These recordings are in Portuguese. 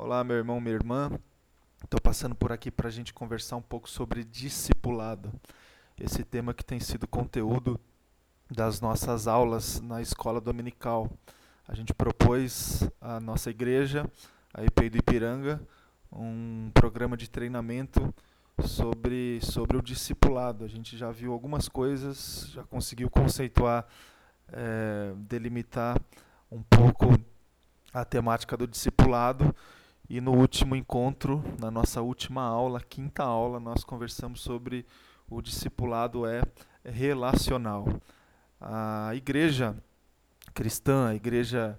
Olá, meu irmão, minha irmã. Estou passando por aqui para a gente conversar um pouco sobre discipulado. Esse tema que tem sido conteúdo das nossas aulas na escola dominical. A gente propôs à nossa igreja, a IPI do Ipiranga, um programa de treinamento sobre, sobre o discipulado. A gente já viu algumas coisas, já conseguiu conceituar, é, delimitar um pouco a temática do discipulado e no último encontro, na nossa última aula, quinta aula, nós conversamos sobre o discipulado é relacional. A igreja cristã, a igreja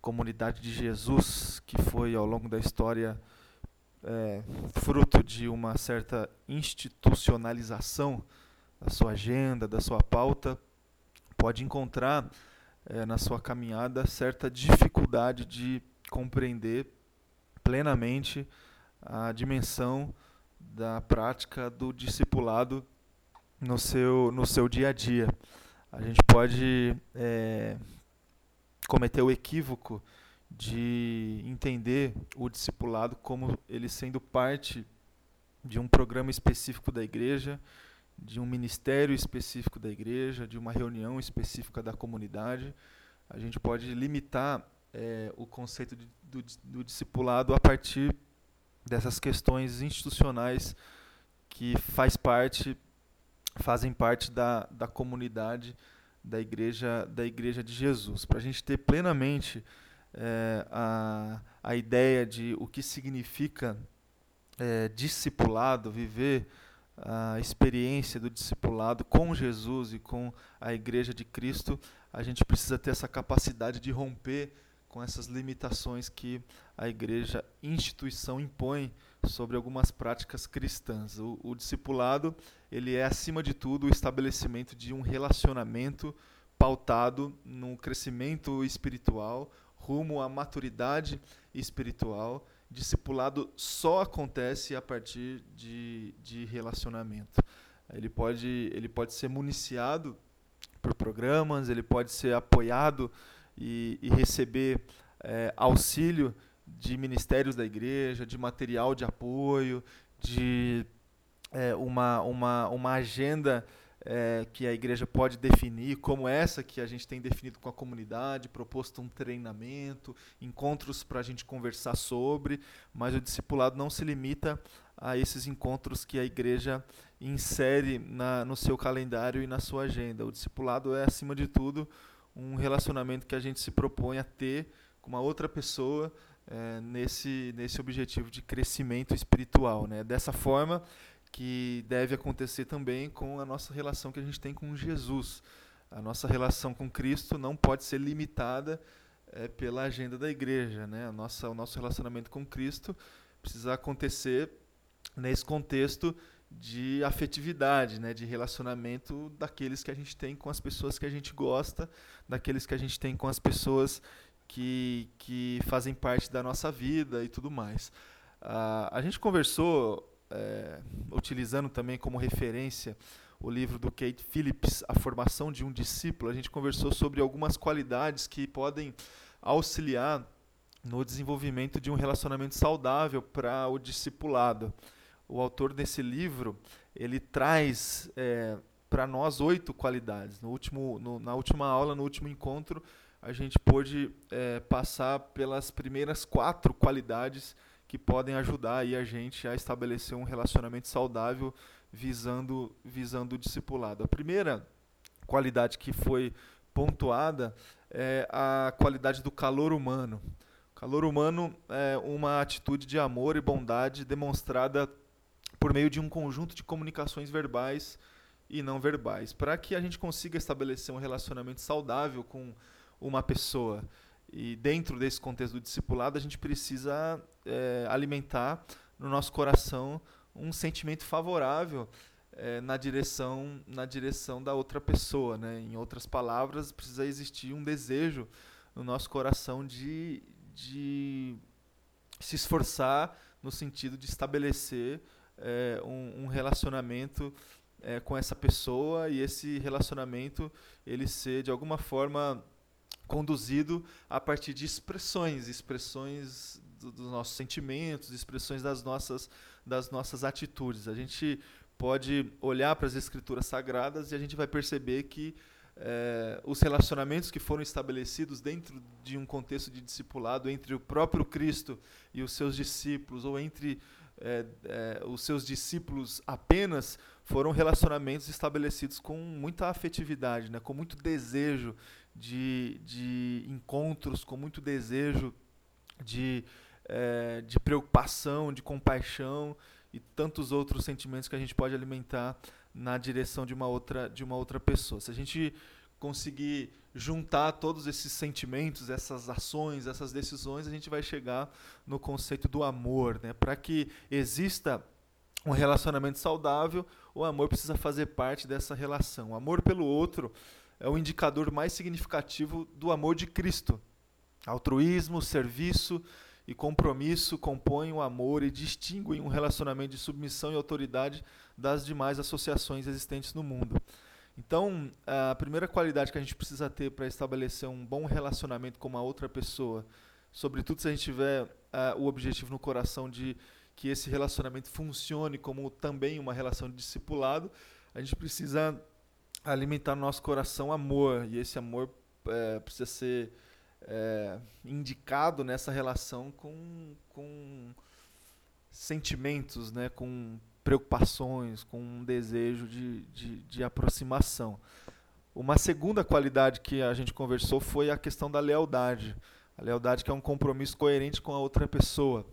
comunidade de Jesus, que foi ao longo da história é, fruto de uma certa institucionalização da sua agenda, da sua pauta, pode encontrar é, na sua caminhada certa dificuldade de compreender plenamente a dimensão da prática do discipulado no seu, no seu dia a dia. A gente pode é, cometer o equívoco de entender o discipulado como ele sendo parte de um programa específico da igreja, de um ministério específico da igreja, de uma reunião específica da comunidade. A gente pode limitar é, o conceito de, do, do discipulado a partir dessas questões institucionais que faz parte, fazem parte da, da comunidade da igreja, da igreja de Jesus. Para a gente ter plenamente é, a, a ideia de o que significa é, discipulado, viver a experiência do discipulado com Jesus e com a igreja de Cristo, a gente precisa ter essa capacidade de romper com essas limitações que a igreja instituição impõe sobre algumas práticas cristãs. O, o discipulado ele é acima de tudo o estabelecimento de um relacionamento pautado no crescimento espiritual rumo à maturidade espiritual. Discipulado só acontece a partir de, de relacionamento. Ele pode, ele pode ser municiado por programas, ele pode ser apoiado e, e receber é, auxílio de ministérios da igreja, de material de apoio, de é, uma, uma, uma agenda é, que a igreja pode definir, como essa que a gente tem definido com a comunidade, proposto um treinamento, encontros para a gente conversar sobre, mas o discipulado não se limita a esses encontros que a igreja insere na, no seu calendário e na sua agenda. O discipulado é, acima de tudo, um relacionamento que a gente se propõe a ter com uma outra pessoa é, nesse, nesse objetivo de crescimento espiritual. Né? Dessa forma que deve acontecer também com a nossa relação que a gente tem com Jesus. A nossa relação com Cristo não pode ser limitada é, pela agenda da igreja. Né? A nossa, o nosso relacionamento com Cristo precisa acontecer nesse contexto de afetividade, né, de relacionamento daqueles que a gente tem com as pessoas que a gente gosta, daqueles que a gente tem com as pessoas que, que fazem parte da nossa vida e tudo mais. Uh, a gente conversou, é, utilizando também como referência o livro do Kate Phillips, A Formação de um Discípulo, a gente conversou sobre algumas qualidades que podem auxiliar no desenvolvimento de um relacionamento saudável para o discipulado o autor desse livro ele traz é, para nós oito qualidades. No último, no, na última aula, no último encontro, a gente pôde é, passar pelas primeiras quatro qualidades que podem ajudar aí a gente a estabelecer um relacionamento saudável visando, visando o discipulado. A primeira qualidade que foi pontuada é a qualidade do calor humano. O calor humano é uma atitude de amor e bondade demonstrada por meio de um conjunto de comunicações verbais e não verbais, para que a gente consiga estabelecer um relacionamento saudável com uma pessoa. E dentro desse contexto do discipulado, a gente precisa é, alimentar no nosso coração um sentimento favorável é, na direção na direção da outra pessoa, né? Em outras palavras, precisa existir um desejo no nosso coração de, de se esforçar no sentido de estabelecer é, um, um, relacionamento é, com essa pessoa e esse relacionamento ele ser de alguma forma conduzido a partir de expressões, expressões dos nossos sentimentos, expressões das nossas, das nossas atitudes. A gente pode olhar para as escrituras sagradas e a gente vai perceber que é, os relacionamentos que foram estabelecidos dentro de um contexto de discipulado entre o próprio Cristo e os seus discípulos, ou entre é, é, os seus discípulos apenas, foram relacionamentos estabelecidos com muita afetividade, né, com muito desejo de, de encontros, com muito desejo de, é, de preocupação, de compaixão e tantos outros sentimentos que a gente pode alimentar na direção de uma outra, de uma outra pessoa. Se a gente conseguir juntar todos esses sentimentos, essas ações, essas decisões, a gente vai chegar no conceito do amor. Né? Para que exista um relacionamento saudável, o amor precisa fazer parte dessa relação. O amor pelo outro é o indicador mais significativo do amor de Cristo. Altruísmo, serviço e compromisso compõem o amor e distinguem um relacionamento de submissão e autoridade das demais associações existentes no mundo. Então, a primeira qualidade que a gente precisa ter para estabelecer um bom relacionamento com uma outra pessoa, sobretudo se a gente tiver uh, o objetivo no coração de que esse relacionamento funcione como também uma relação de discipulado, a gente precisa alimentar no nosso coração amor, e esse amor é, precisa ser é, indicado nessa relação com, com sentimentos, né, com preocupações, com um desejo de, de, de aproximação. Uma segunda qualidade que a gente conversou foi a questão da lealdade. A lealdade que é um compromisso coerente com a outra pessoa.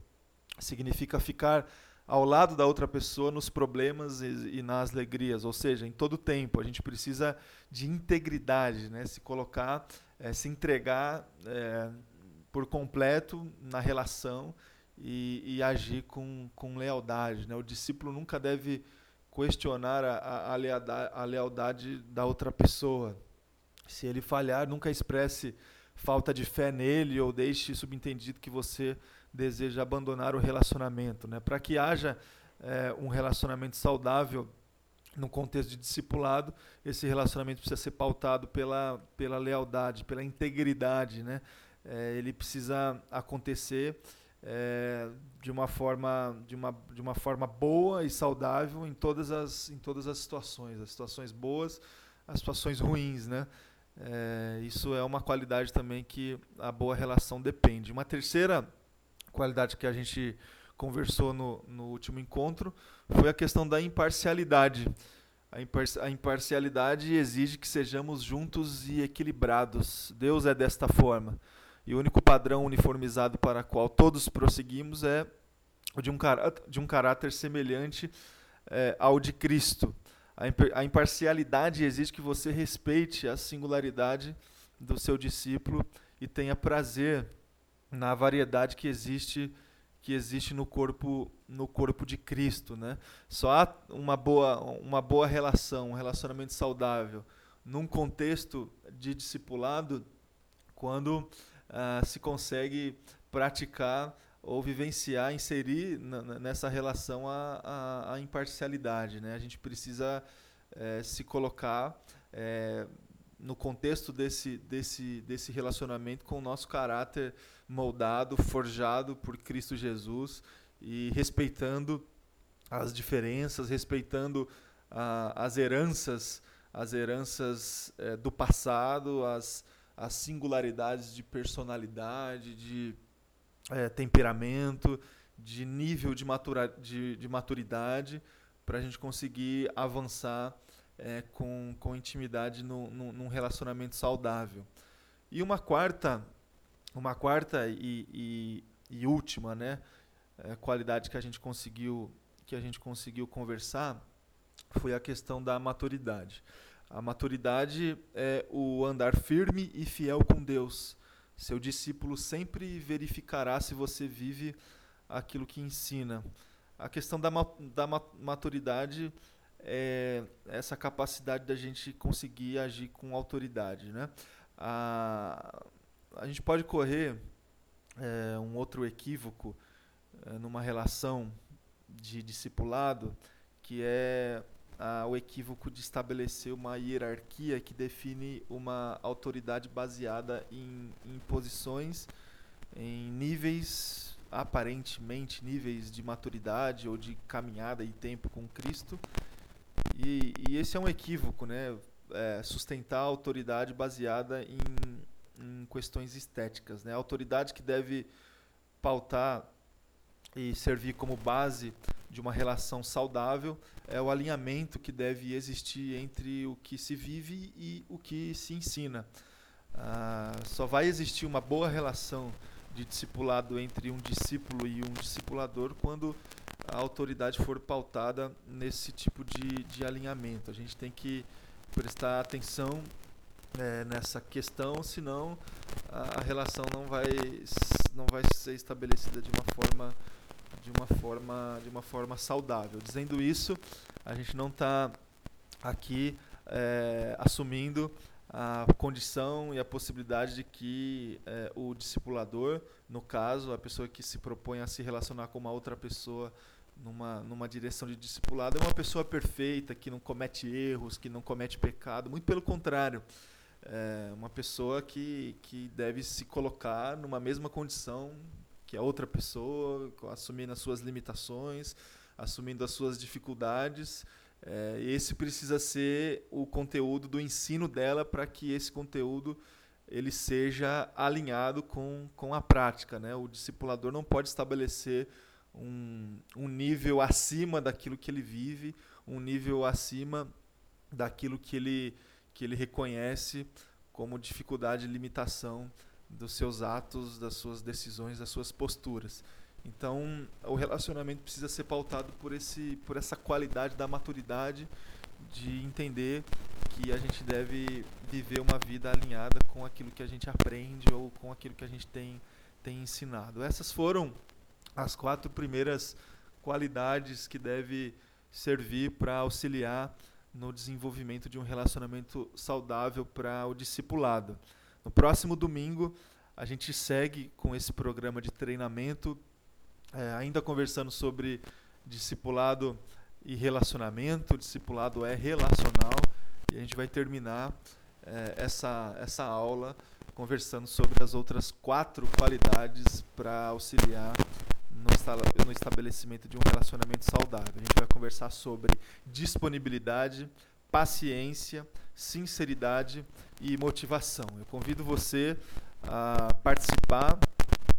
Significa ficar ao lado da outra pessoa nos problemas e, e, nas alegrias, ou seja, em todo tempo. A gente precisa de integridade, né? se colocar, é, se entregar é, por completo na relação e, e agir com, com lealdade. Né? O discípulo nunca deve questionar a, a, lealdade, a lealdade da outra pessoa. Se ele falhar, nunca expresse falta de fé nele ou deixe subentendido que você deseja abandonar o relacionamento. Né? Para que haja é, um relacionamento saudável no contexto de discipulado, esse relacionamento precisa ser pautado pela, pela lealdade, pela integridade. Né? É, ele precisa acontecer é, de uma forma de uma, de uma forma boa e saudável em todas as em todas as situações. As situações boas as situações ruins né? É, isso é uma qualidade também que a boa relação depende. Uma terceira qualidade que a gente conversou no, no último encontro foi a questão da imparcialidade. A, impar a imparcialidade exige que sejamos juntos e equilibrados. Deus é desta forma e o único padrão uniformizado para o qual todos prosseguimos é o de um, de um caráter semelhante é, ao de Cristo. A, a imparcialidade exige que você respeite a singularidade do seu discípulo e tenha prazer na variedade que existe que existe no corpo no corpo de Cristo, né? Só há uma boa uma boa relação, um relacionamento saudável num contexto de discipulado quando uh, se consegue praticar ou vivenciar, inserir nessa relação a, a, a, imparcialidade. Né? A gente precisa é, se colocar é, no contexto desse, desse, desse relacionamento com o nosso caráter moldado, forjado por Cristo Jesus e respeitando as diferenças, respeitando uh, as heranças, as heranças é, do passado, as as singularidades de personalidade, de é, temperamento, de nível de, matura, de, de maturidade, para a gente conseguir avançar é, com, com intimidade no, no, num relacionamento saudável. E uma quarta, uma quarta e, e, e última né, é, qualidade que a gente conseguiu que a gente conseguiu conversar foi a questão da maturidade. A maturidade é o andar firme e fiel com Deus. Seu discípulo sempre verificará se você vive aquilo que ensina. A questão da, da maturidade é essa capacidade da gente conseguir agir com autoridade. Né? A, a gente pode correr é, um outro equívoco é, numa relação de discipulado, que é ah, o equívoco de estabelecer uma hierarquia que define uma autoridade baseada em, em posições, em níveis aparentemente níveis de maturidade ou de caminhada e tempo com Cristo. E, e esse é um equívoco, né? É, sustentar a autoridade baseada em, em questões estéticas, né? A autoridade que deve pautar e servir como base de uma relação saudável é o alinhamento que deve existir entre o que se vive e o que se ensina. Ah, só vai existir uma boa relação de discipulado entre um discípulo e um discipulador quando a autoridade for pautada nesse tipo de, de alinhamento. A gente tem que prestar atenção é, nessa questão, senão a, a relação não vai, não vai ser estabelecida de uma forma de uma forma de uma forma saudável. Dizendo isso, a gente não está aqui é, assumindo a condição e a possibilidade de que é, o discipulador, no caso, a pessoa que se propõe a se relacionar com uma outra pessoa numa, numa direção de discipulado, é uma pessoa perfeita, que não comete erros, que não comete pecado. Muito pelo contrário. É uma pessoa que, que deve se colocar numa mesma condição que a outra pessoa, assumindo as suas limitações, assumindo as suas dificuldades. É, esse precisa ser o conteúdo do ensino dela para que esse conteúdo ele seja alinhado com, com a prática. Né? O discipulador não pode estabelecer um, um nível acima daquilo que ele vive, um nível acima daquilo que ele, que ele reconhece como dificuldade e limitação dos seus atos, das suas decisões, das suas posturas. Então, o relacionamento precisa ser pautado por esse por essa qualidade da maturidade de entender que a gente deve viver uma vida alinhada com aquilo que a gente aprende ou com aquilo que a gente tem tem ensinado. Essas foram as quatro primeiras qualidades que deve servir para auxiliar no desenvolvimento de um relacionamento saudável para o discipulado. No próximo domingo, a gente segue com esse programa de treinamento, é, ainda conversando sobre discipulado e relacionamento. O discipulado é relacional e a gente vai terminar é, essa, essa aula conversando sobre as outras quatro qualidades para auxiliar no, estabelecimento de um relacionamento saudável. A gente vai conversar sobre disponibilidade, paciência, sinceridade e motivação. Eu convido você a participar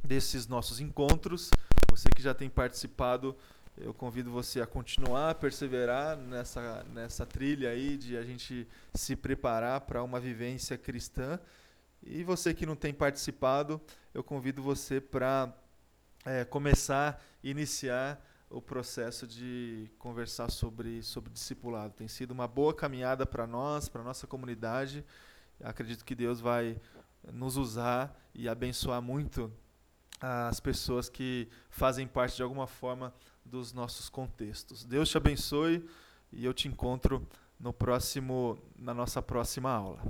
desses nossos encontros. Você que já tem participado, eu convido você a continuar, a perseverar nessa, nessa trilha aí de a gente se preparar para uma vivência cristã. E você que não tem participado, eu convido você para é, começar, iniciar o processo de conversar sobre, sobre discipulado. Tem sido uma boa caminhada para nós, para nossa comunidade. Acredito que Deus vai nos usar e abençoar muito as pessoas que fazem parte de alguma forma dos nossos contextos. Deus te abençoe e eu te encontro no próximo na nossa próxima aula.